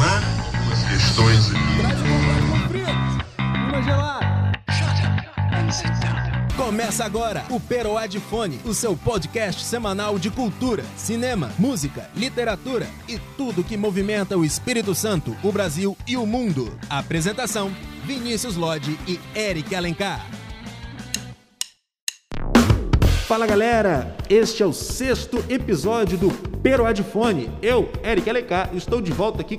arrumar umas questões Começa agora o Peroá de Fone, o seu podcast semanal de cultura, cinema, música, literatura e tudo que movimenta o Espírito Santo, o Brasil e o mundo. Apresentação: Vinícius Lodge e Eric Alencar. Fala galera, este é o sexto episódio do Peroá de Fone. Eu, Eric Alencar, estou de volta aqui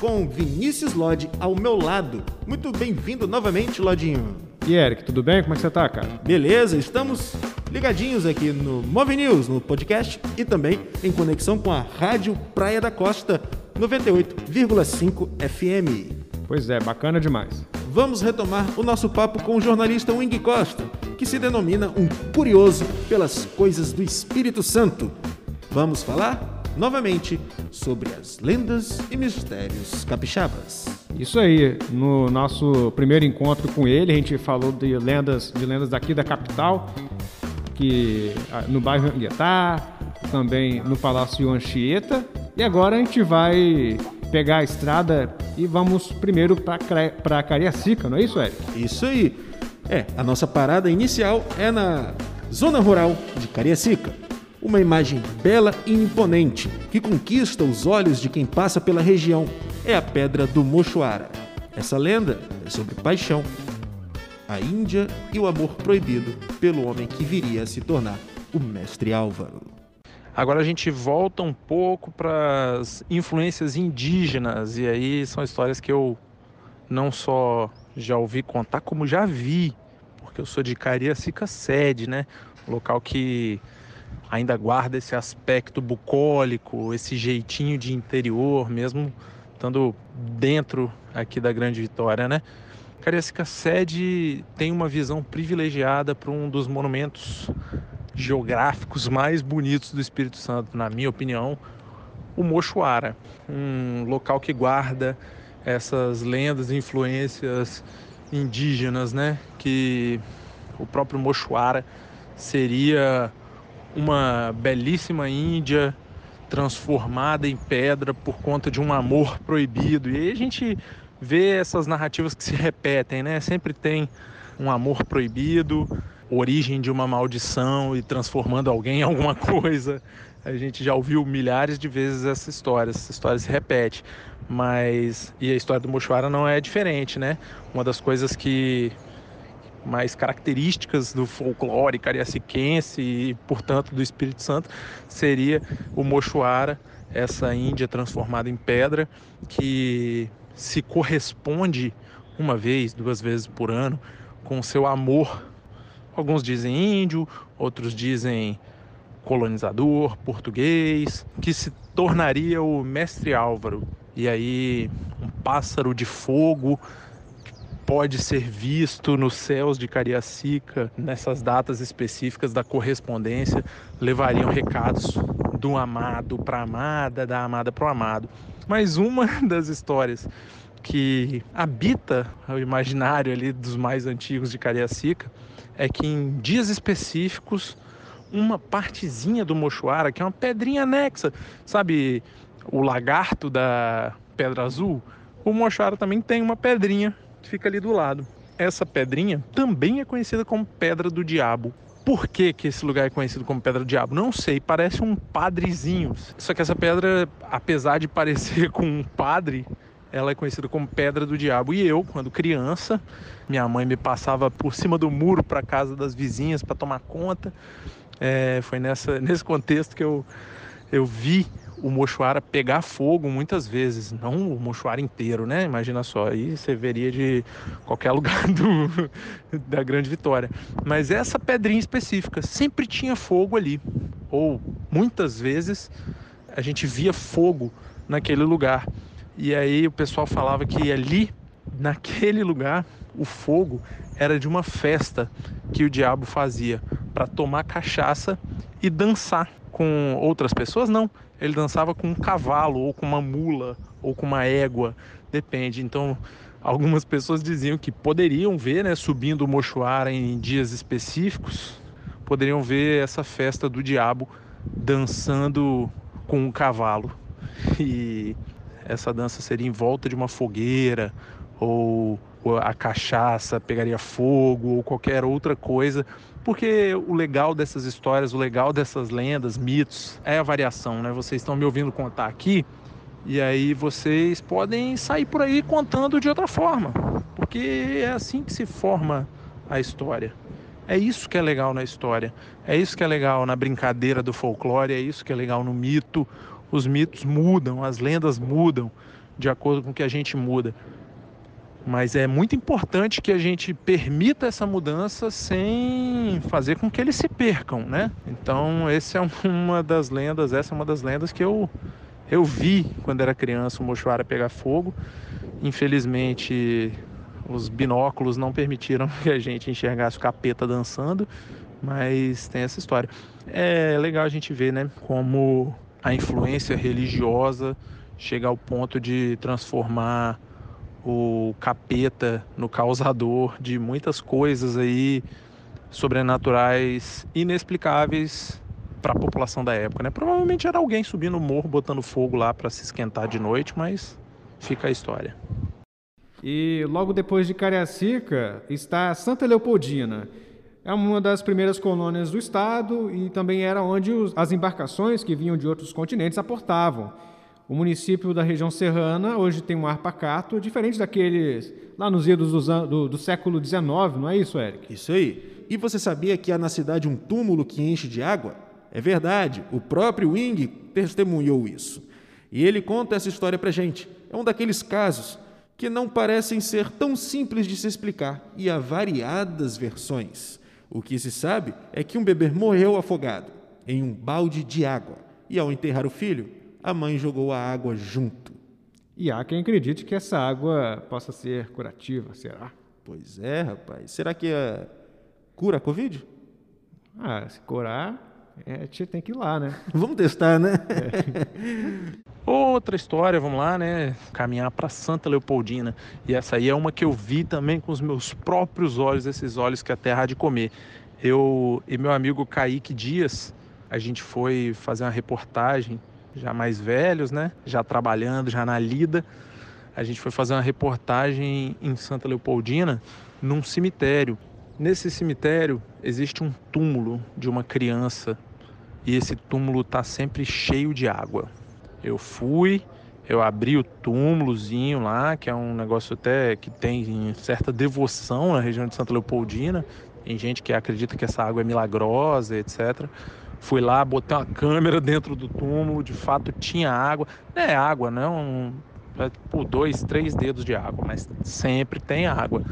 com Vinícius Lodge ao meu lado. Muito bem-vindo novamente, Lodinho. E Eric, tudo bem? Como é que você tá, cara? Beleza, estamos ligadinhos aqui no Move News, no podcast e também em conexão com a Rádio Praia da Costa 98,5 FM. Pois é, bacana demais. Vamos retomar o nosso papo com o jornalista Wing Costa, que se denomina um curioso pelas coisas do Espírito Santo. Vamos falar novamente sobre as lendas e mistérios capixabas. Isso aí, no nosso primeiro encontro com ele, a gente falou de lendas, de lendas daqui da capital, que ah, no bairro Anguietá, também no Palácio Anchieta, e agora a gente vai pegar a estrada e vamos primeiro para Cariacica, não é isso, Eric? Isso aí. É, a nossa parada inicial é na zona rural de Cariacica. Uma imagem bela e imponente que conquista os olhos de quem passa pela região é a Pedra do Mochoara. Essa lenda é sobre paixão, a Índia e o amor proibido pelo homem que viria a se tornar o Mestre Álvaro. Agora a gente volta um pouco para as influências indígenas, e aí são histórias que eu não só já ouvi contar, como já vi, porque eu sou de Cariacica Sede, né? Local que ainda guarda esse aspecto bucólico, esse jeitinho de interior, mesmo estando dentro aqui da Grande Vitória, né? Cariacica Sede tem uma visão privilegiada para um dos monumentos geográficos mais bonitos do Espírito Santo, na minha opinião, o Mochoara, um local que guarda essas lendas e influências indígenas, né? Que o próprio Mochoara seria uma belíssima Índia transformada em pedra por conta de um amor proibido. E aí a gente vê essas narrativas que se repetem, né? Sempre tem um amor proibido, origem de uma maldição e transformando alguém em alguma coisa. A gente já ouviu milhares de vezes essa história, essa história se repete. Mas e a história do Mochuara não é diferente, né? Uma das coisas que mais características do folclore cariaciquense e, portanto, do Espírito Santo, seria o mochuara, essa Índia transformada em pedra, que se corresponde uma vez, duas vezes por ano com seu amor. Alguns dizem índio, outros dizem colonizador, português, que se tornaria o mestre Álvaro. E aí, um pássaro de fogo pode ser visto nos céus de Cariacica, nessas datas específicas da correspondência, levariam recados do amado para a amada, da amada para o amado. Mas uma das histórias que habita o imaginário ali dos mais antigos de Cariacica é que em dias específicos uma partezinha do mochuara, que é uma pedrinha anexa, sabe, o lagarto da Pedra Azul, o mochuara também tem uma pedrinha fica ali do lado. Essa pedrinha também é conhecida como Pedra do Diabo. Por que, que esse lugar é conhecido como Pedra do Diabo? Não sei, parece um padrezinho. Só que essa pedra, apesar de parecer com um padre, ela é conhecida como Pedra do Diabo. E eu, quando criança, minha mãe me passava por cima do muro para casa das vizinhas para tomar conta. É, foi nessa, nesse contexto que eu, eu vi o mochuara pegar fogo muitas vezes, não o mochuara inteiro, né? Imagina só, aí você veria de qualquer lugar do, da Grande Vitória. Mas essa pedrinha específica sempre tinha fogo ali, ou muitas vezes a gente via fogo naquele lugar. E aí o pessoal falava que ali, naquele lugar, o fogo era de uma festa que o diabo fazia para tomar cachaça e dançar com outras pessoas, não ele dançava com um cavalo, ou com uma mula, ou com uma égua, depende. Então, algumas pessoas diziam que poderiam ver, né, subindo o mochuara em dias específicos, poderiam ver essa festa do diabo dançando com um cavalo. E essa dança seria em volta de uma fogueira ou a cachaça pegaria fogo ou qualquer outra coisa, porque o legal dessas histórias, o legal dessas lendas, mitos, é a variação, né? Vocês estão me ouvindo contar aqui e aí vocês podem sair por aí contando de outra forma, porque é assim que se forma a história. É isso que é legal na história, é isso que é legal na brincadeira do folclore, é isso que é legal no mito. Os mitos mudam, as lendas mudam de acordo com o que a gente muda. Mas é muito importante que a gente permita essa mudança sem fazer com que eles se percam, né? Então, essa é uma das lendas, essa é uma das lendas que eu eu vi quando era criança o mochuara pegar fogo. Infelizmente, os binóculos não permitiram que a gente enxergasse o capeta dançando, mas tem essa história. É legal a gente ver, né, como a influência religiosa chega ao ponto de transformar o capeta no causador de muitas coisas aí sobrenaturais inexplicáveis para a população da época, né? Provavelmente era alguém subindo o morro botando fogo lá para se esquentar de noite, mas fica a história. E logo depois de Cariacica está Santa Leopoldina. É uma das primeiras colônias do estado e também era onde os, as embarcações que vinham de outros continentes aportavam. O município da região serrana hoje tem um ar pacato, diferente daqueles lá nos idos do, do, do século XIX, não é isso, Eric? Isso aí. E você sabia que há na cidade um túmulo que enche de água? É verdade, o próprio Wing testemunhou isso. E ele conta essa história para gente. É um daqueles casos que não parecem ser tão simples de se explicar e há variadas versões. O que se sabe é que um bebê morreu afogado em um balde de água e, ao enterrar o filho, a mãe jogou a água junto. E há quem acredite que essa água possa ser curativa, será? Pois é, rapaz. Será que é cura a Covid? Ah, se curar, é, tem que ir lá, né? Vamos testar, né? É. Outra história, vamos lá, né? Caminhar para Santa Leopoldina. E essa aí é uma que eu vi também com os meus próprios olhos, esses olhos que a terra há de comer. Eu e meu amigo Kaique Dias, a gente foi fazer uma reportagem, já mais velhos, né? Já trabalhando, já na lida. A gente foi fazer uma reportagem em Santa Leopoldina, num cemitério. Nesse cemitério existe um túmulo de uma criança e esse túmulo está sempre cheio de água. Eu fui, eu abri o túmulozinho lá, que é um negócio até que tem certa devoção na região de Santa Leopoldina. Tem gente que acredita que essa água é milagrosa, etc. Fui lá, botei uma câmera dentro do túmulo, de fato tinha água. Não é água, não, é por dois, três dedos de água, mas sempre tem água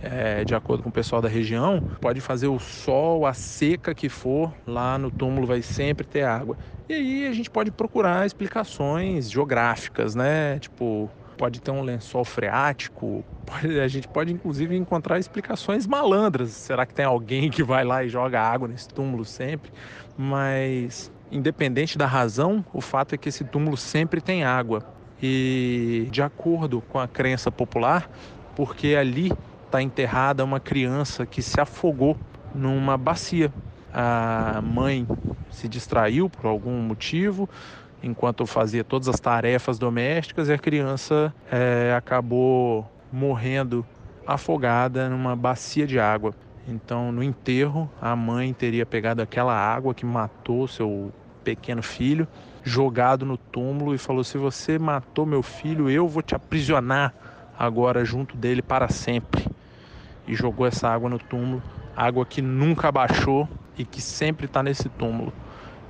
é, de acordo com o pessoal da região, pode fazer o sol, a seca que for, lá no túmulo vai sempre ter água. E aí a gente pode procurar explicações geográficas, né? Tipo, pode ter um lençol freático, pode, a gente pode inclusive encontrar explicações malandras. Será que tem alguém que vai lá e joga água nesse túmulo sempre? Mas, independente da razão, o fato é que esse túmulo sempre tem água. E, de acordo com a crença popular, porque ali está enterrada uma criança que se afogou numa bacia. A mãe se distraiu por algum motivo enquanto fazia todas as tarefas domésticas e a criança é, acabou morrendo afogada numa bacia de água. Então, no enterro, a mãe teria pegado aquela água que matou seu pequeno filho, jogado no túmulo e falou: Se você matou meu filho, eu vou te aprisionar agora junto dele para sempre e jogou essa água no túmulo, água que nunca baixou e que sempre está nesse túmulo.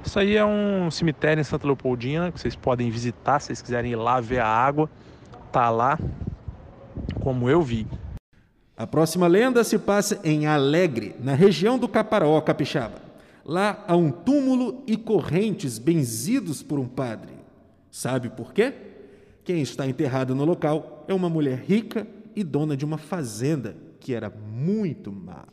Isso aí é um cemitério em Santa Leopoldina que vocês podem visitar se vocês quiserem ir lá ver a água. Tá lá, como eu vi. A próxima lenda se passa em Alegre, na região do Caparaó, Capixaba. Lá há um túmulo e correntes benzidos por um padre. Sabe por quê? Quem está enterrado no local é uma mulher rica e dona de uma fazenda que era muito má.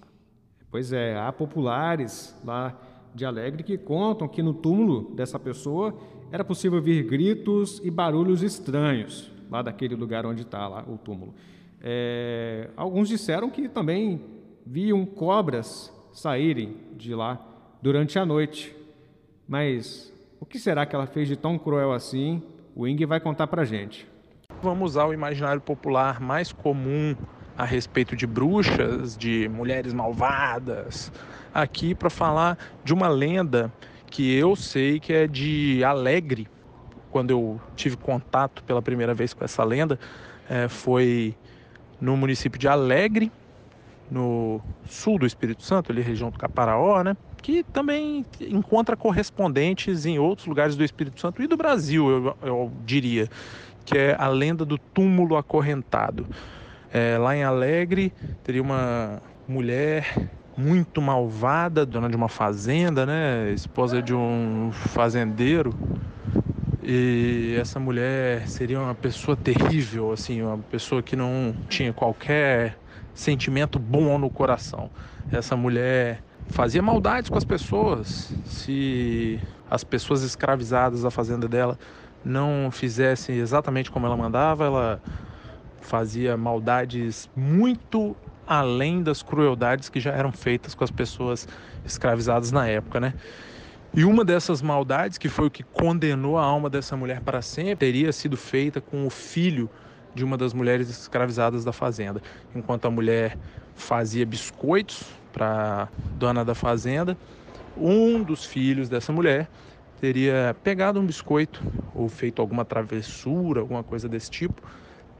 Pois é, há populares lá de Alegre que contam que no túmulo dessa pessoa era possível ouvir gritos e barulhos estranhos lá daquele lugar onde está lá o túmulo. É, alguns disseram que também viam cobras saírem de lá durante a noite. Mas o que será que ela fez de tão cruel assim? O Ing vai contar para gente. Vamos usar o imaginário popular mais comum a respeito de bruxas, de mulheres malvadas, aqui para falar de uma lenda que eu sei que é de Alegre. Quando eu tive contato pela primeira vez com essa lenda, é, foi no município de Alegre, no sul do Espírito Santo, ali região do Caparaó, né? Que também encontra correspondentes em outros lugares do Espírito Santo e do Brasil, eu, eu diria, que é a lenda do túmulo acorrentado. É, lá em Alegre teria uma mulher muito malvada, dona de uma fazenda, né? Esposa de um fazendeiro. E essa mulher seria uma pessoa terrível, assim, uma pessoa que não tinha qualquer sentimento bom no coração. Essa mulher fazia maldades com as pessoas. Se as pessoas escravizadas da fazenda dela não fizessem exatamente como ela mandava, ela fazia maldades muito além das crueldades que já eram feitas com as pessoas escravizadas na época, né? E uma dessas maldades, que foi o que condenou a alma dessa mulher para sempre, teria sido feita com o filho de uma das mulheres escravizadas da fazenda. Enquanto a mulher fazia biscoitos para dona da fazenda, um dos filhos dessa mulher teria pegado um biscoito ou feito alguma travessura, alguma coisa desse tipo.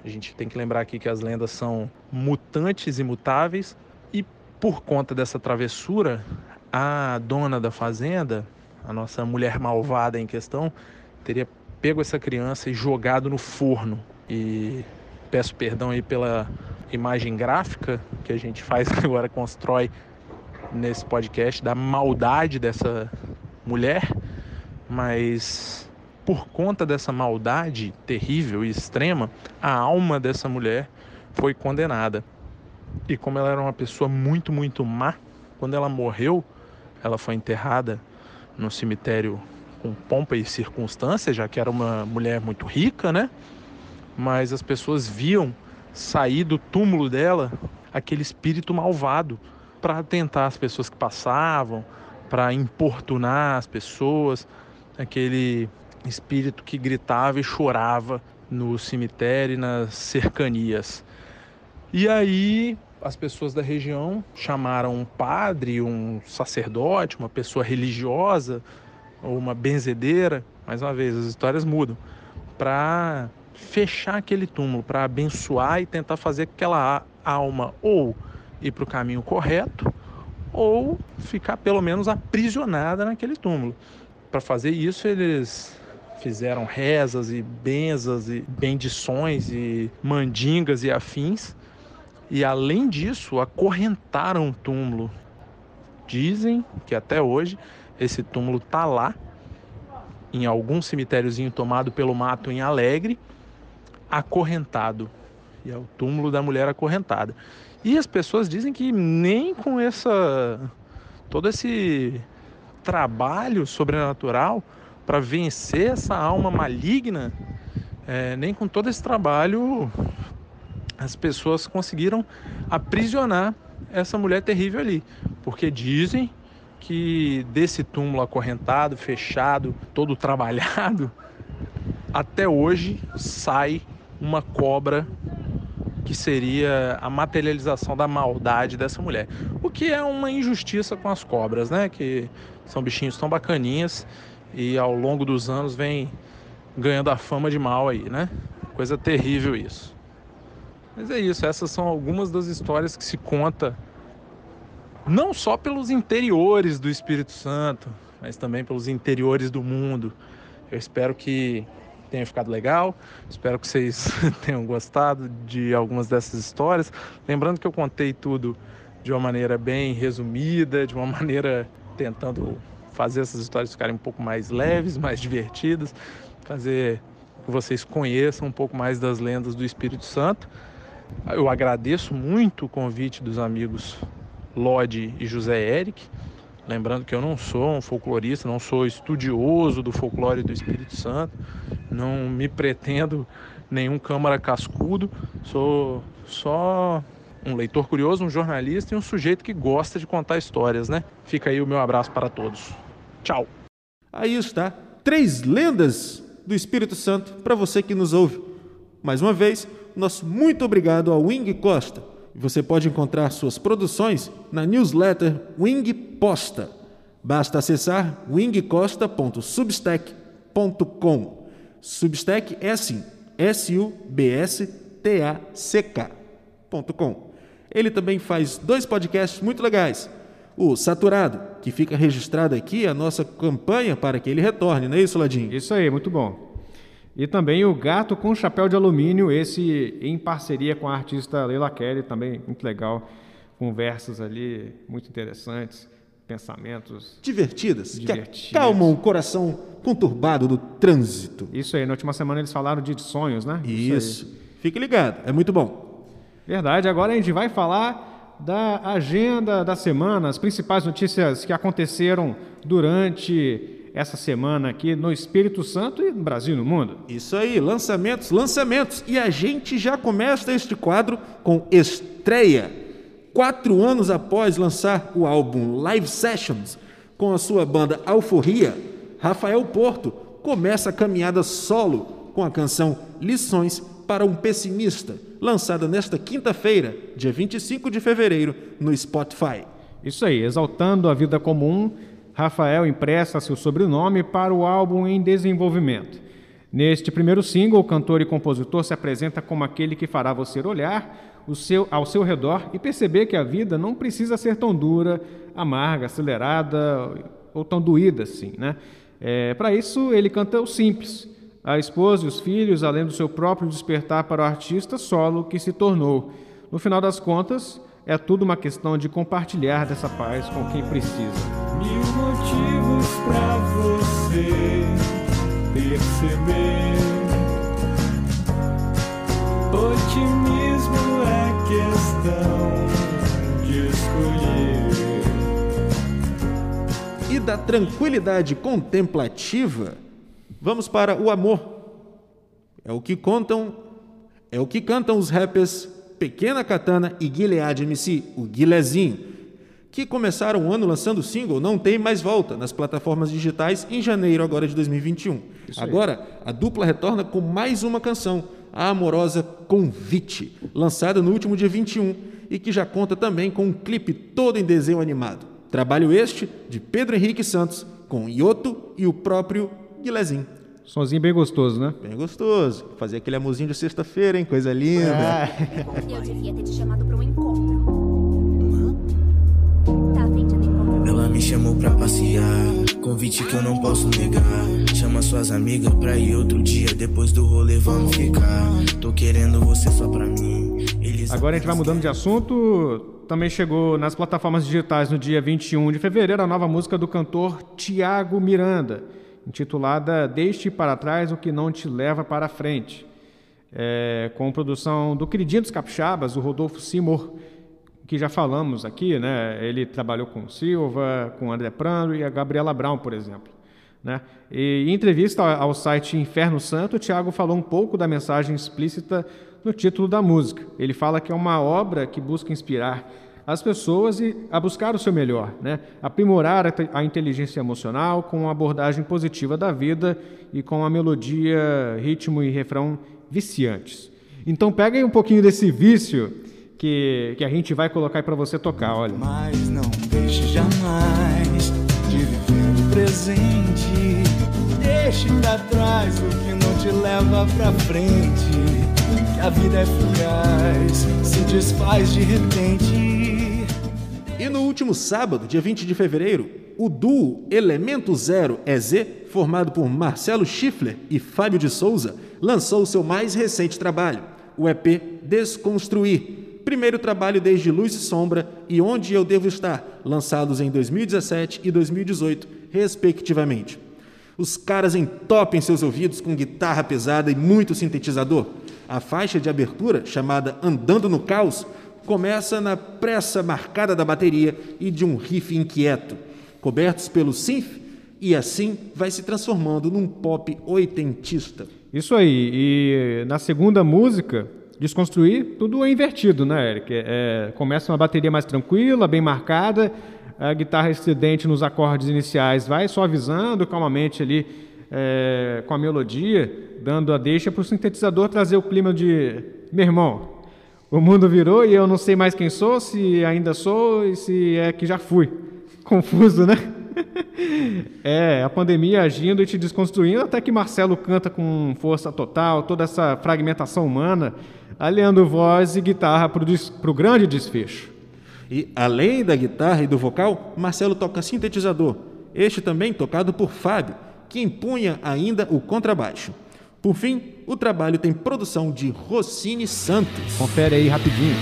A gente tem que lembrar aqui que as lendas são mutantes e mutáveis e por conta dessa travessura, a dona da fazenda, a nossa mulher malvada em questão, teria pego essa criança e jogado no forno. E peço perdão aí pela imagem gráfica que a gente faz agora, constrói nesse podcast, da maldade dessa mulher, mas por conta dessa maldade terrível e extrema, a alma dessa mulher foi condenada. E como ela era uma pessoa muito, muito má, quando ela morreu, ela foi enterrada no cemitério com pompa e circunstância, já que era uma mulher muito rica, né? Mas as pessoas viam sair do túmulo dela aquele espírito malvado para tentar as pessoas que passavam, para importunar as pessoas, aquele espírito que gritava e chorava no cemitério e nas cercanias. E aí as pessoas da região chamaram um padre, um sacerdote, uma pessoa religiosa ou uma benzedeira, mais uma vez, as histórias mudam, para fechar aquele túmulo, para abençoar e tentar fazer aquela alma ou ir para o caminho correto ou ficar pelo menos aprisionada naquele túmulo. Para fazer isso, eles fizeram rezas e benzas e bendições e mandingas e afins. E além disso, acorrentaram o túmulo. Dizem que até hoje esse túmulo tá lá em algum cemitériozinho tomado pelo mato em Alegre, acorrentado. E é o túmulo da mulher acorrentada. E as pessoas dizem que nem com essa todo esse trabalho sobrenatural para vencer essa alma maligna, é, nem com todo esse trabalho as pessoas conseguiram aprisionar essa mulher terrível ali, porque dizem que desse túmulo acorrentado, fechado, todo trabalhado, até hoje sai uma cobra que seria a materialização da maldade dessa mulher. O que é uma injustiça com as cobras, né? Que são bichinhos tão bacaninhas e ao longo dos anos vem ganhando a fama de mal aí, né? Coisa terrível isso. Mas é isso, essas são algumas das histórias que se conta não só pelos interiores do Espírito Santo, mas também pelos interiores do mundo. Eu espero que tenha ficado legal. Espero que vocês tenham gostado de algumas dessas histórias. Lembrando que eu contei tudo de uma maneira bem resumida, de uma maneira tentando fazer essas histórias ficarem um pouco mais leves, mais divertidas, fazer que vocês conheçam um pouco mais das lendas do Espírito Santo. Eu agradeço muito o convite dos amigos Lodi e José Eric. Lembrando que eu não sou um folclorista, não sou estudioso do folclore do Espírito Santo, não me pretendo nenhum câmara cascudo, sou só um leitor curioso, um jornalista e um sujeito que gosta de contar histórias, né? Fica aí o meu abraço para todos. Tchau. Aí está. Três lendas do Espírito Santo para você que nos ouve. Mais uma vez, nosso muito obrigado ao Wing Costa. Você pode encontrar suas produções na newsletter Wing Posta. Basta acessar wingcosta.substack.com. Substack é assim, S-U-B-S-T-A-C-K.com. Ele também faz dois podcasts muito legais. O Saturado, que fica registrado aqui a nossa campanha para que ele retorne, não é isso, Ladinho? Isso aí, muito bom. E também o Gato com Chapéu de Alumínio, esse em parceria com a artista Leila Kelly, também muito legal. Conversas ali muito interessantes, pensamentos Divertidas, Divertidas. que acalmam o coração conturbado do trânsito. Isso aí, na última semana eles falaram de sonhos, né? Isso. Fique ligado, é muito bom. Verdade, agora a gente vai falar da agenda da semana, as principais notícias que aconteceram durante essa semana aqui no Espírito Santo e no Brasil e no mundo. Isso aí, lançamentos, lançamentos. E a gente já começa este quadro com estreia. Quatro anos após lançar o álbum Live Sessions com a sua banda Alforria, Rafael Porto começa a caminhada solo com a canção Lições para um Pessimista, lançada nesta quinta-feira, dia 25 de fevereiro, no Spotify. Isso aí, exaltando a vida comum, Rafael empresta seu sobrenome para o álbum em desenvolvimento. Neste primeiro single, o cantor e compositor se apresenta como aquele que fará você olhar seu, ao seu redor e perceber que a vida não precisa ser tão dura, amarga, acelerada ou tão doída assim. Né? É, para isso, ele canta o simples, a esposa e os filhos, além do seu próprio despertar para o artista solo que se tornou. No final das contas, é tudo uma questão de compartilhar dessa paz com quem precisa. Mil motivos pra você perceber. Otimismo é questão de escolher. E da tranquilidade contemplativa, vamos para o amor. É o que contam, é o que cantam os rappers Pequena Katana e Gilead MC, o Guilezinho, que começaram o ano lançando o single Não Tem Mais Volta nas plataformas digitais em janeiro agora de 2021. Agora, a dupla retorna com mais uma canção, a amorosa Convite, lançada no último dia 21 e que já conta também com um clipe todo em desenho animado. Trabalho este de Pedro Henrique Santos com Ioto e o próprio Guilezinho. Sonzinho bem gostoso, né? Bem gostoso. Fazer aquele amorzinho de sexta-feira, hein? Coisa linda. Eu devia ter te chamado para um encontro. Tá a fim de um encontro? Ela me chamou pra passear, convite que eu não posso negar. Chama suas amigas pra ir outro dia, depois do rolê vamos ficar. Tô querendo você só pra mim. Eles Agora a gente vai mudando de assunto. Também chegou nas plataformas digitais no dia 21 de fevereiro a nova música do cantor Tiago Miranda, intitulada Deixe para trás o que não te leva para frente. É, com produção do queridinho dos capixabas, o Rodolfo Simor, que já falamos aqui, né? Ele trabalhou com Silva, com André Prando e a Gabriela Brown, por exemplo. Né? E em entrevista ao site Inferno Santo, o Tiago falou um pouco da mensagem explícita no título da música. Ele fala que é uma obra que busca inspirar as pessoas e a buscar o seu melhor, né? aprimorar a, te- a inteligência emocional com uma abordagem positiva da vida e com a melodia, ritmo e refrão viciantes. Então pega aí um pouquinho desse vício que, que a gente vai colocar aí para você tocar, olha. Mas não deixe jamais de viver o presente. Deixe pra trás o que não te leva pra frente. Que a vida é fugaz, se desfaz de repente. Último sábado, dia 20 de fevereiro, o duo Elemento Zero EZ, formado por Marcelo Schiffler e Fábio de Souza, lançou seu mais recente trabalho, o EP Desconstruir, primeiro trabalho desde Luz e Sombra e Onde Eu Devo Estar, lançados em 2017 e 2018, respectivamente. Os caras entopem seus ouvidos com guitarra pesada e muito sintetizador. A faixa de abertura, chamada Andando no Caos, começa na pressa marcada da bateria e de um riff inquieto, cobertos pelo synth, e assim vai se transformando num pop oitentista. Isso aí. E na segunda música, Desconstruir, tudo é invertido, né, Eric? É, começa uma bateria mais tranquila, bem marcada, a guitarra estridente nos acordes iniciais vai suavizando calmamente ali é, com a melodia, dando a deixa para o sintetizador trazer o clima de meu irmão. O mundo virou e eu não sei mais quem sou, se ainda sou e se é que já fui. Confuso, né? é, a pandemia agindo e te desconstruindo, até que Marcelo canta com força total, toda essa fragmentação humana, aliando voz e guitarra para o grande desfecho. E além da guitarra e do vocal, Marcelo toca sintetizador, este também tocado por Fábio, que impunha ainda o contrabaixo. Por fim, o trabalho tem produção de Rossini Santos. Confere aí rapidinho.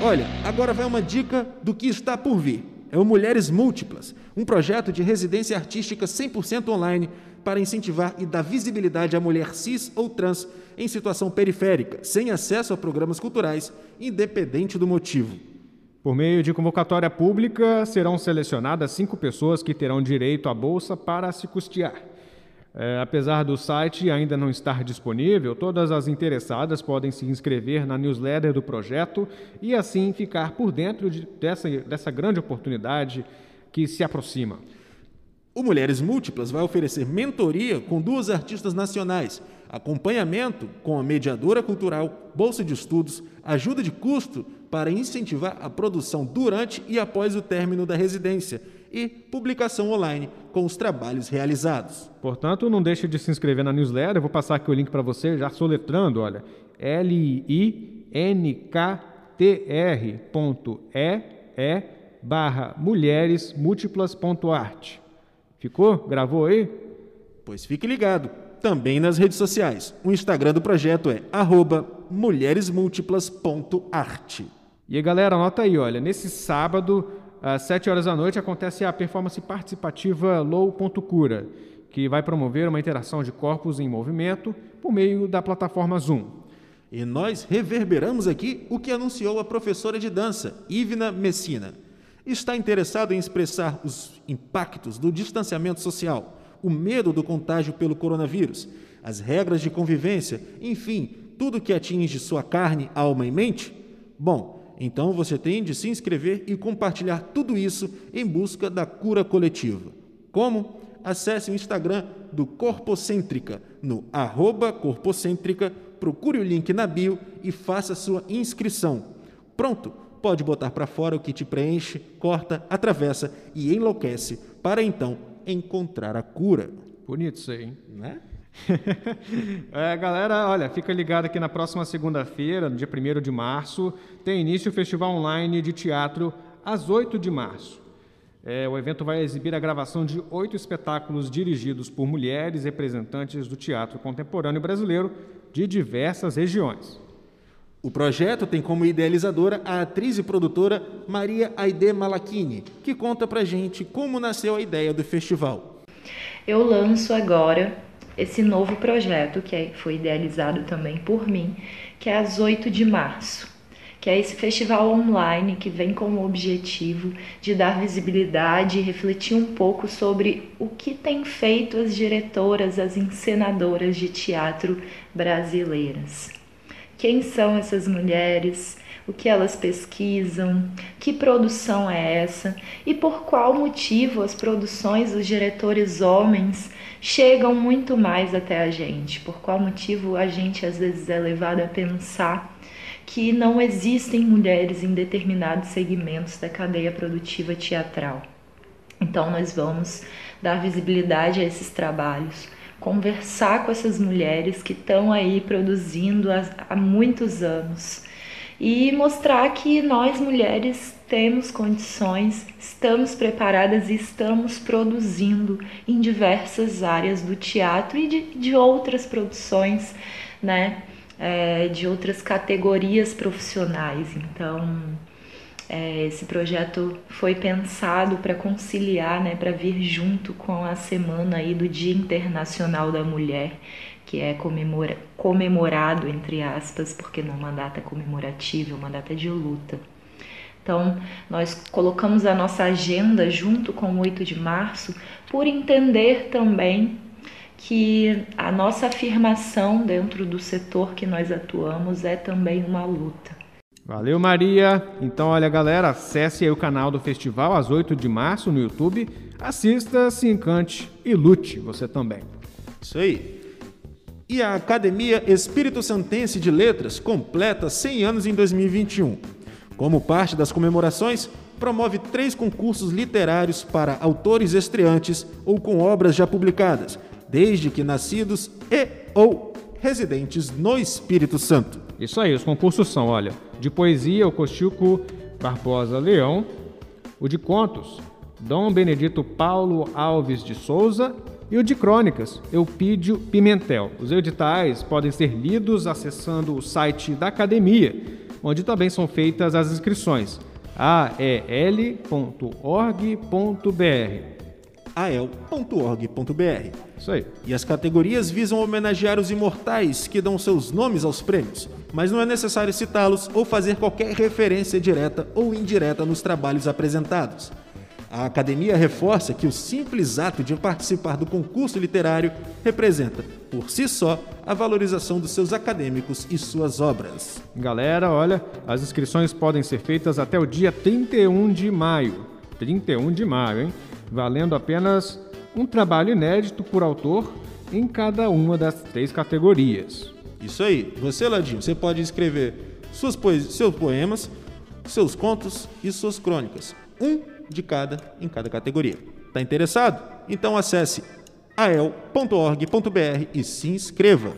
Olha, agora vai uma dica do que está por vir é o Mulheres Múltiplas, um projeto de residência artística 100% online para incentivar e dar visibilidade à mulher cis ou trans em situação periférica, sem acesso a programas culturais, independente do motivo. Por meio de convocatória pública, serão selecionadas cinco pessoas que terão direito à bolsa para se custear. É, apesar do site ainda não estar disponível, todas as interessadas podem se inscrever na newsletter do projeto e assim ficar por dentro de, dessa, dessa grande oportunidade que se aproxima. O Mulheres Múltiplas vai oferecer mentoria com duas artistas nacionais, acompanhamento com a mediadora cultural, bolsa de estudos, ajuda de custo para incentivar a produção durante e após o término da residência e publicação online com os trabalhos realizados. Portanto, não deixe de se inscrever na newsletter. Eu vou passar aqui o link para você, já soletrando, olha, L-I-N-K-T-R.E-E barra mulheres múltiplas.art. Ficou? Gravou aí? Pois fique ligado. Também nas redes sociais. O Instagram do projeto é mulheresmúltiplas.art. E aí, galera, anota aí, olha, nesse sábado às 7 horas da noite acontece a performance participativa Low.cura, que vai promover uma interação de corpos em movimento por meio da plataforma Zoom. E nós reverberamos aqui o que anunciou a professora de dança, Ivna Messina. Está interessado em expressar os impactos do distanciamento social, o medo do contágio pelo coronavírus, as regras de convivência, enfim, tudo que atinge sua carne, alma e mente? Bom, então você tem de se inscrever e compartilhar tudo isso em busca da cura coletiva. Como? Acesse o Instagram do Corpocêntrica no arroba Corpocêntrica, procure o link na bio e faça sua inscrição. Pronto, pode botar para fora o que te preenche, corta, atravessa e enlouquece para então encontrar a cura. Bonito isso aí, hein? Né? é, galera, olha, fica ligado que na próxima segunda-feira, no dia 1 de março, tem início o Festival Online de Teatro às 8 de março. É, o evento vai exibir a gravação de oito espetáculos dirigidos por mulheres representantes do teatro contemporâneo brasileiro de diversas regiões. O projeto tem como idealizadora a atriz e produtora Maria Aide Malachini, que conta pra gente como nasceu a ideia do festival. Eu lanço agora esse novo projeto que é, foi idealizado também por mim, que é às 8 de março, que é esse festival online que vem com o objetivo de dar visibilidade e refletir um pouco sobre o que têm feito as diretoras, as encenadoras de teatro brasileiras. Quem são essas mulheres? o que elas pesquisam, que produção é essa e por qual motivo as produções dos diretores homens chegam muito mais até a gente, por qual motivo a gente às vezes é levado a pensar que não existem mulheres em determinados segmentos da cadeia produtiva teatral. Então, nós vamos dar visibilidade a esses trabalhos, conversar com essas mulheres que estão aí produzindo há, muitos anos e mostrar que nós mulheres temos condições, estamos preparadas e estamos produzindo em diversas áreas do teatro e de, de outras produções, né? É, de outras categorias profissionais. Então, é, esse projeto foi pensado para conciliar, né, para vir junto com a semana aí do Dia Internacional da Mulher, que é comemora, comemorado, entre aspas, porque não é uma data comemorativa, é uma data de luta Então, nós colocamos a nossa agenda junto com o 8 de março por entender também que a nossa afirmação dentro do setor que nós atuamos é também uma luta. Valeu, Maria. Então, olha, galera, acesse aí o canal do festival às 8 de março no YouTube. Assista, se encante e lute você também. Isso aí. E a Academia Espírito Santense de Letras completa 100 anos em 2021. Como parte das comemorações, promove três concursos literários para autores estreantes ou com obras já publicadas, desde que nascidos e ou residentes no Espírito Santo. Isso aí, os concursos são, olha, de poesia, o Cochico Barbosa Leão, o de contos, Dom Benedito Paulo Alves de Souza e o de crônicas, Eupídio Pimentel. Os editais podem ser lidos acessando o site da academia, onde também são feitas as inscrições, ael.org.br ael.org.br. Isso aí. E as categorias visam homenagear os imortais que dão seus nomes aos prêmios, mas não é necessário citá-los ou fazer qualquer referência direta ou indireta nos trabalhos apresentados. A academia reforça que o simples ato de participar do concurso literário representa, por si só, a valorização dos seus acadêmicos e suas obras. Galera, olha, as inscrições podem ser feitas até o dia 31 de maio. 31 de maio, hein? Valendo apenas um trabalho inédito por autor em cada uma das três categorias. Isso aí. Você, Ladinho, você pode escrever suas poesias, seus poemas, seus contos e suas crônicas. Um de cada em cada categoria. Está interessado? Então acesse ael.org.br e se inscreva.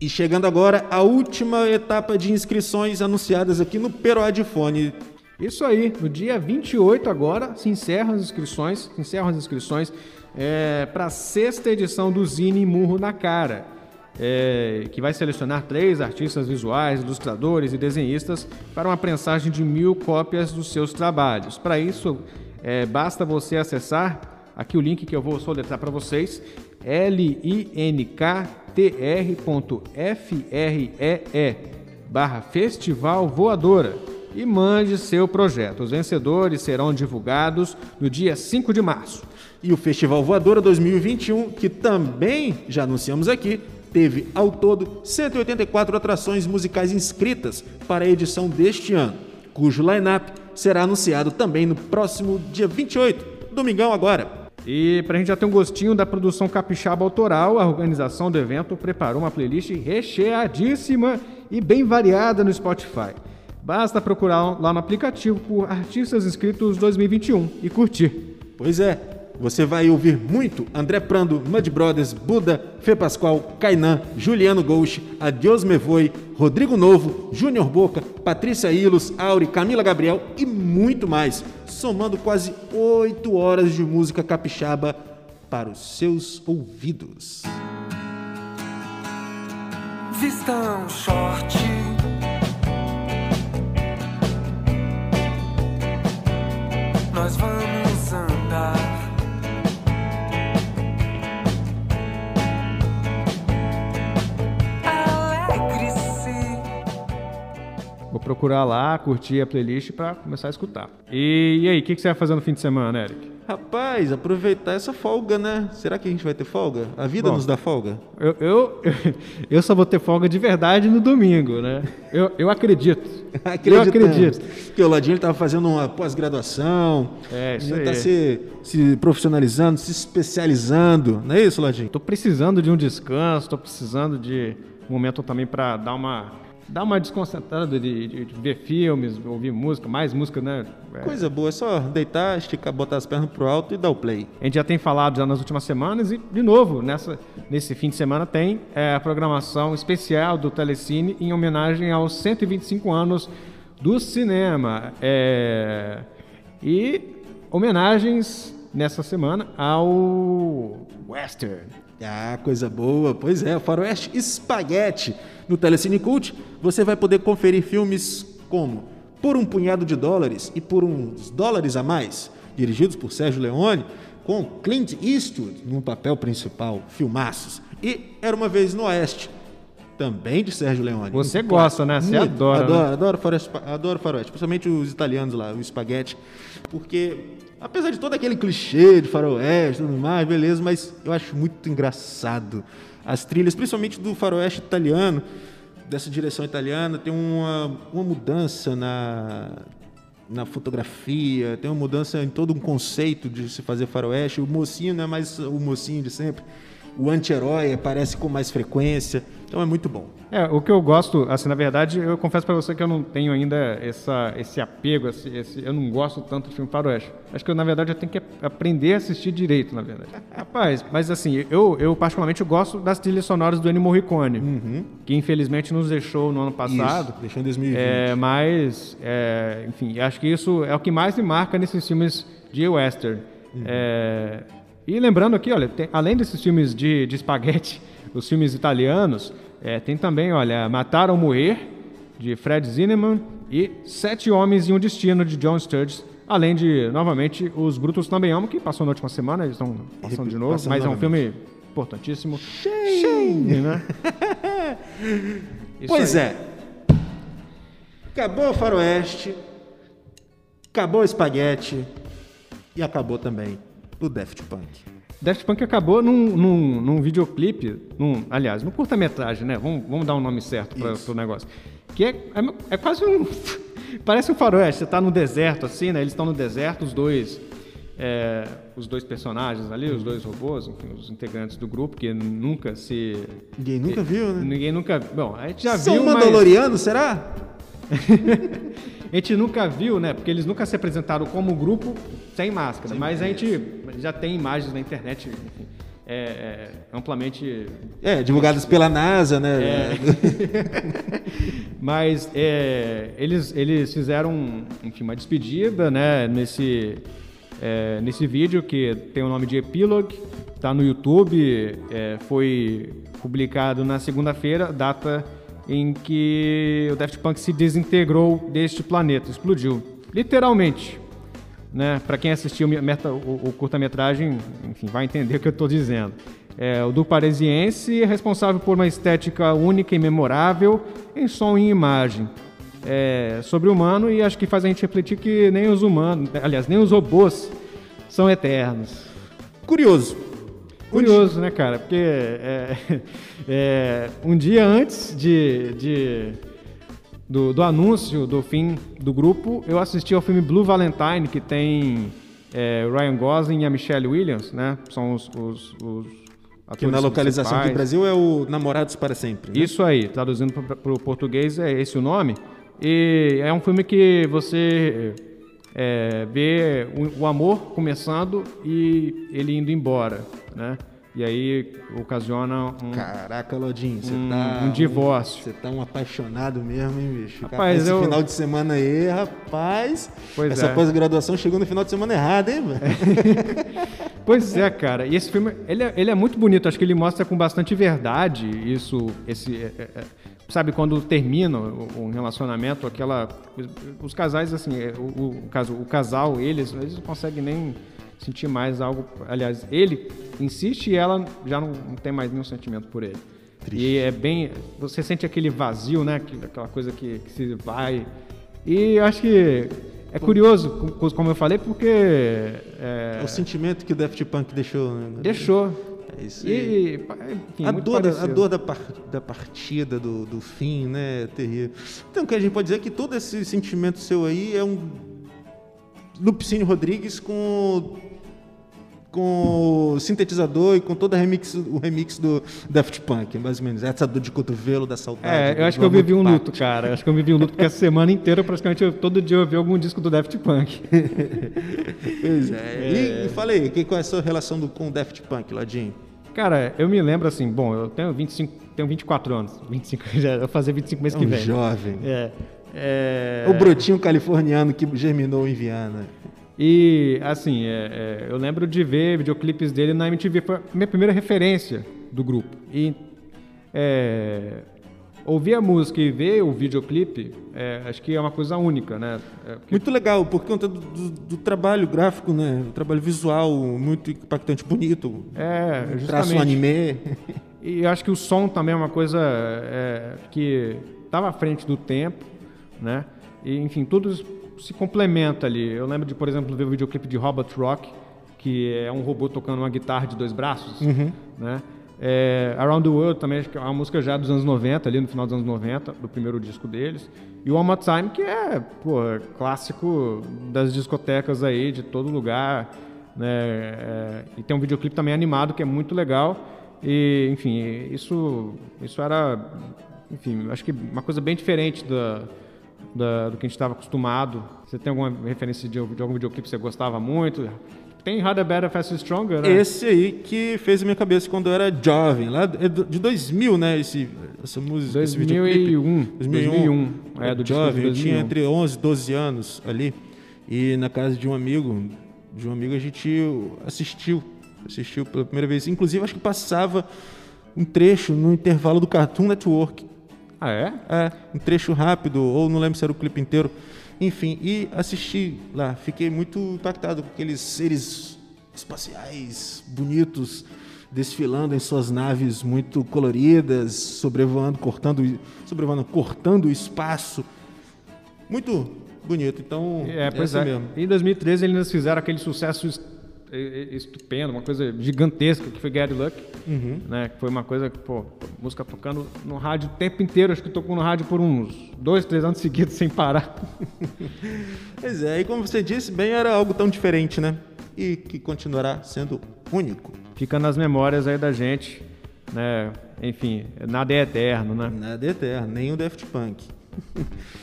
E chegando agora a última etapa de inscrições anunciadas aqui no Peroadifone. Isso aí, no dia 28 agora se encerram as inscrições, se encerram as inscrições é, para a sexta edição do Zine Murro na Cara é, que vai selecionar três artistas visuais, ilustradores e desenhistas para uma prensagem de mil cópias dos seus trabalhos. Para isso, é, basta você acessar aqui o link que eu vou soletrar para vocês, linktr.free barra Festival Voadora e mande seu projeto. Os vencedores serão divulgados no dia 5 de março. E o Festival Voadora 2021, que também já anunciamos aqui, teve ao todo 184 atrações musicais inscritas para a edição deste ano, cujo line-up será anunciado também no próximo dia 28, domingão agora. E para a gente já ter um gostinho da produção capixaba autoral, a organização do evento preparou uma playlist recheadíssima e bem variada no Spotify. Basta procurar lá no aplicativo por Artistas Inscritos 2021 e curtir. Pois é, você vai ouvir muito André Prando, Mud Brothers, Buda, Fê Pascoal, Kainan, Juliano Gouche, Adios Me Voi, Rodrigo Novo, Júnior Boca, Patrícia Ilos, Auri, Camila Gabriel e muito mais, somando quase 8 horas de música capixaba para os seus ouvidos. Short. Nós vamos procurar lá, curtir a playlist para começar a escutar. E, e aí, o que, que você vai fazer no fim de semana, Eric? Rapaz, aproveitar essa folga, né? Será que a gente vai ter folga? A vida Bom, nos dá folga? Eu, eu, eu só vou ter folga de verdade no domingo, né? Eu, eu acredito. Eu acredito. Porque o Ladinho estava fazendo uma pós-graduação, É, isso está se, se profissionalizando, se especializando. Não é isso, Ladinho? Tô precisando de um descanso, tô precisando de um momento também para dar uma dar uma desconcentrada de, de- de ver filmes, ouvir música, mais música, né? É, Coisa boa, é só deitar, esticar, botar as pernas pro alto e dar o play. A gente já tem falado já nas últimas semanas e, de novo, nessa, nesse fim de semana tem é, a programação especial do Telecine em homenagem aos 125 anos do cinema. É, e homenagens nessa semana ao Western. Ah, coisa boa. Pois é, o Faroeste Espaguete. No Telecine Cult, você vai poder conferir filmes como Por um Punhado de Dólares e Por uns Dólares a Mais, dirigidos por Sérgio Leone, com Clint Eastwood no papel principal, filmaços. E Era Uma Vez no Oeste, também de Sérgio Leone. Você Um gosta, né? Você adora, Adoro, né? adoro, faroeste, adoro faroeste, principalmente os italianos lá, o spaghetti, porque apesar de todo aquele clichê de faroeste e tudo mais, beleza, mas eu acho muito engraçado as trilhas, principalmente do faroeste italiano, dessa direção italiana, tem uma, uma mudança na na fotografia, tem uma mudança em todo um conceito de se fazer faroeste. O mocinho não é mais o mocinho de sempre. O anti-herói aparece com mais frequência. Então é muito bom. É, o que eu gosto, assim, na verdade, eu confesso pra você que eu não tenho ainda essa, esse apego, esse, esse- eu não gosto tanto de filme faroeste. Acho que, eu, na verdade, eu tenho que aprender a assistir direito, na verdade. Rapaz, mas assim, eu, eu particularmente gosto das trilhas sonoras do Ennio Morricone, que infelizmente nos deixou no ano passado. Isso, deixou em 2020. É, mas, é, enfim, acho que isso é o que mais me marca nesses filmes de western. É, e lembrando aqui, olha, tem- além desses filmes de, de espaguete, os filmes italianos, é, tem também, olha, Matar ou Morrer, de Fred Zinnemann, e Sete Homens e um Destino, de John Sturges, além de, novamente, Os Brutos Também Amam, que passou na última semana, eles estão passando de novo, Passando mas é um filme importantíssimo. Shame! né? Isso pois aí. é. Acabou o faroeste, acabou o espaguete e acabou também o Daft Punk. Daft Punk acabou num, num, num videoclipe, num, aliás, num curta-metragem, né? Vamos, vamos dar um nome certo para o negócio. Que é, é, é quase um. Parece um faroeste. Você tá no deserto, assim, né? Eles estão no deserto, os dois. é, os dois personagens ali, os dois robôs, enfim, os integrantes do grupo, que nunca se. Ninguém nunca viu, né? Ninguém nunca. Bom, a gente já São viu. mas- Mandalorianos, será? a gente nunca viu, né? Porque eles nunca se apresentaram como grupo sem máscara. mas a gente já tem imagens na internet, enfim, é, é, amplamente. É, divulgadas pela NASA, né? É. mas é, eles, eles fizeram enfim, uma despedida, né? Nesse, é, nesse vídeo que tem o nome de Epilogue, tá no YouTube, é, foi publicado na segunda-feira, data em que o Daft Punk se desintegrou deste planeta, explodiu, literalmente. Né? Para quem assistiu o o curta-metragem, enfim, vai entender o que eu estou dizendo. É, o do Parisiense é responsável por uma estética única e memorável em som e imagem. É, sobre o humano e acho que faz a gente refletir que nem os humanos, aliás, nem os robôs são eternos. Curioso. Curioso, né, cara? Porque é, é, um dia antes de, de- do, do anúncio do fim do grupo, eu assisti ao filme Blue Valentine, que tem é, Ryan Gosling e a Michelle Williams, né? São os, os, os Que na atores localização aqui no. Brasil é o Namorados para Sempre. né? Isso aí, traduzindo para o português é esse o nome. E é um filme que você é, vê o, o amor começando e ele indo embora, né? E aí ocasiona um, Caraca, Lodinho, você um- tá. um divórcio. Você tá um apaixonado mesmo, hein, bicho? Rapaz, Esse eu- final de semana aí, rapaz. Pois essa é. pós-graduação chegou no final de semana errado, hein, velho? Pois é, cara. E esse filme, ele é, ele é muito bonito. Acho que ele mostra com bastante verdade isso, esse, é, é, é, sabe, quando termina o- um relacionamento, aquela, os casais assim, é, o, o, caso, o casal, eles, eles não conseguem nem sentir mais algo. Aliás, ele insiste e ela já não, não tem mais nenhum sentimento por ele. E é bem, você sente aquele vazio, né? Aquela coisa que, que se vai. E eu acho que é curioso, co- como eu falei, porque é, É o sentimento que o Daft Punk deixou, né? Deixou. É E, enfim, a, dor, da- a dor da, par- da partida, do, do fim, né? É terrível. Então, o que a gente pode dizer é que todo esse sentimento seu aí é um Lupicínio Rodrigues com com o sintetizador e com todo remix, o remix do Daft Punk, mais ou menos. Essa dor de cotovelo, da saudade. É, eu acho que eu vivi um luto, cara. Eu acho que eu vivi um luto porque a semana inteira, praticamente, eu- todo dia eu ouvi algum disco do Daft Punk. Pois é. E, e aí, que- qual é a sua relação do, com o Daft Punk, Ladinho? Cara, eu me lembro assim, bom, eu tenho 25, tenho 24 anos. 25, já, eu vou fazer 25 meses É que um vem. jovem. É. é... O brotinho californiano que germinou em Viana. E, assim, é, é, eu lembro de ver videoclipes dele na MTV. Foi a minha primeira referência do grupo. E é, ouvir a música e ver o videoclipe, é, acho que é uma coisa única, né? É, porque- Muito legal, por conta do, do- do trabalho gráfico, né? O trabalho visual muito impactante, bonito. É, Um traço justamente. anime. E acho que o som também é uma coisa é, que estava à frente do tempo, né? E, enfim, tudo se complementa ali. Eu lembro de, por exemplo, ver o videoclipe de Robot Rock, que é um robô tocando uma guitarra de dois braços, né? É, Around the World também, é uma música já dos anos 90, ali no final dos anos 90, do primeiro disco deles. E One More Time, que é, pô, clássico das discotecas aí, de todo lugar, né? É, e tem um videoclipe também animado que é muito legal. E, enfim, isso, isso era, enfim, acho que uma coisa bem diferente da, da- do que a gente estava acostumado. Você tem alguma referência de, de algum videoclipe que você gostava muito? Tem Harder, Better, Faster, Stronger, né? Esse aí que fez a minha cabeça quando eu era jovem, lá de 2000, né? Esse, essa música, esse videoclipe. 2001. 2001. É, do jovem, eu tinha 2001. entre 11 e 12 anos ali. E na casa de um amigo, de um amigo a gente assistiu, assistiu pela primeira vez. Inclusive, acho que passava um trecho no intervalo do Cartoon Network. Ah, é? É, um trecho rápido, ou não lembro se era o clipe inteiro. Enfim, e assisti lá. Fiquei muito impactado com aqueles seres espaciais bonitos desfilando em suas naves muito coloridas, sobrevoando, cortando, sobrevoando, cortando o espaço. Muito bonito. Então, É, pois assim é. mesmo. Em 2013 eles fizeram aquele sucesso estupendo, uma coisa gigantesca que foi Get Luck, Uhum. né? Que foi uma coisa que, pô, música tocando no rádio o tempo inteiro, acho que tocou no rádio por uns dois, três anos seguidos sem parar. Pois é, e como você disse, bem, era algo tão diferente, né? E que continuará sendo único. Fica nas memórias aí da gente, né? Enfim, nada é eterno, né? Nada é eterno, nem o Daft Punk.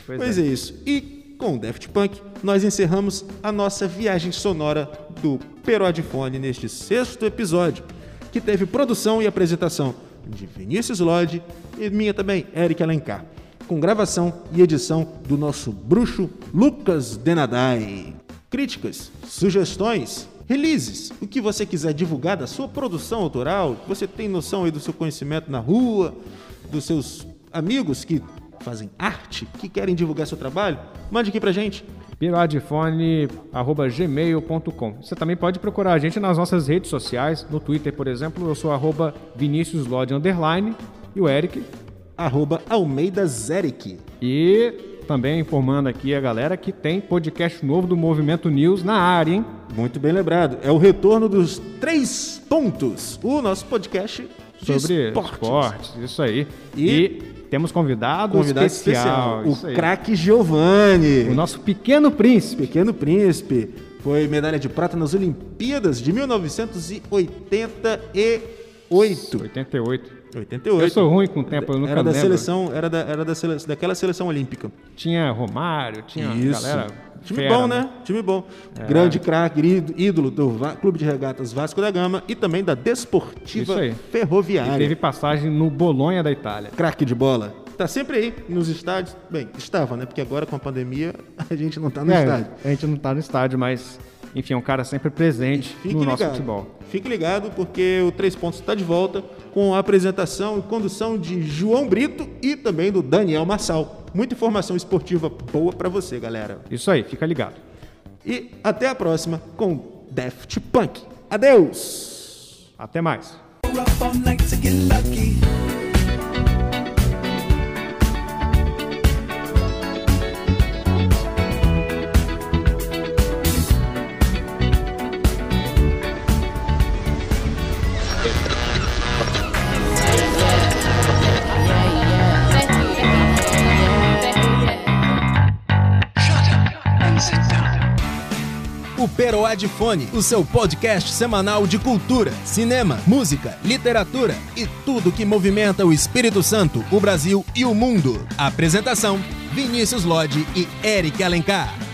Pois Pois é. isso. E com o Daft Punk, nós encerramos a nossa viagem sonora do Perodifone neste sexto episódio, que teve produção e apresentação de Vinícius Lodge e minha também, Eric Alencar, com gravação e edição do nosso bruxo Lucas Denadai. Críticas, sugestões, releases, o que você quiser divulgar da sua produção autoral, você tem noção aí do seu conhecimento na rua, dos seus amigos que fazem arte, que querem divulgar seu trabalho, mande aqui pra gente. piradifone.gmail.com Você também pode procurar a gente nas nossas redes sociais, no Twitter, por exemplo, eu sou arroba Vinícius Lodge underline e o Eric. Arroba Almeida Zeric. E também informando aqui a galera que tem podcast novo do Movimento News na área, hein? Muito bem lembrado. É o retorno dos três pontos. O nosso podcast Sobre esportes. esportes, isso aí. E- E, temos convidado, Convidado especial, especial, o craque Giovanni. o nosso pequeno príncipe. Pequeno Príncipe. Foi medalha de prata nas Olimpíadas de 1988. 88. 88. Eu sou ruim com o tempo, eu nunca era da lembro. seleção, era da, era da sele, daquela seleção olímpica. Tinha Romário, tinha Isso. galera. Time fera, bom, né? Time bom. Grande craque, ídolo- do Clube de Regatas Vasco da Gama e também da Desportiva. Ferroviária. E teve passagem no Bolonha da Itália. Craque de bola. Tá sempre aí nos estádios. Bem, estava, né? Porque agora com a pandemia a gente não tá no É, estádio. A gente não tá no estádio, mas, enfim, é um cara sempre presente Fique no nosso ligado. futebol. Fique ligado porque o Três Pontos está de volta com a apresentação e condução de João Brito e também do Daniel Massal. Muita informação esportiva boa para você, galera. Isso aí, fica ligado. E até a próxima com Daft Punk. Adeus! Até mais. Fone, o seu podcast semanal de cultura, cinema, música, literatura e tudo que movimenta o Espírito Santo, o Brasil e o mundo. Apresentação: Vinícius Lodge e Eric Alencar.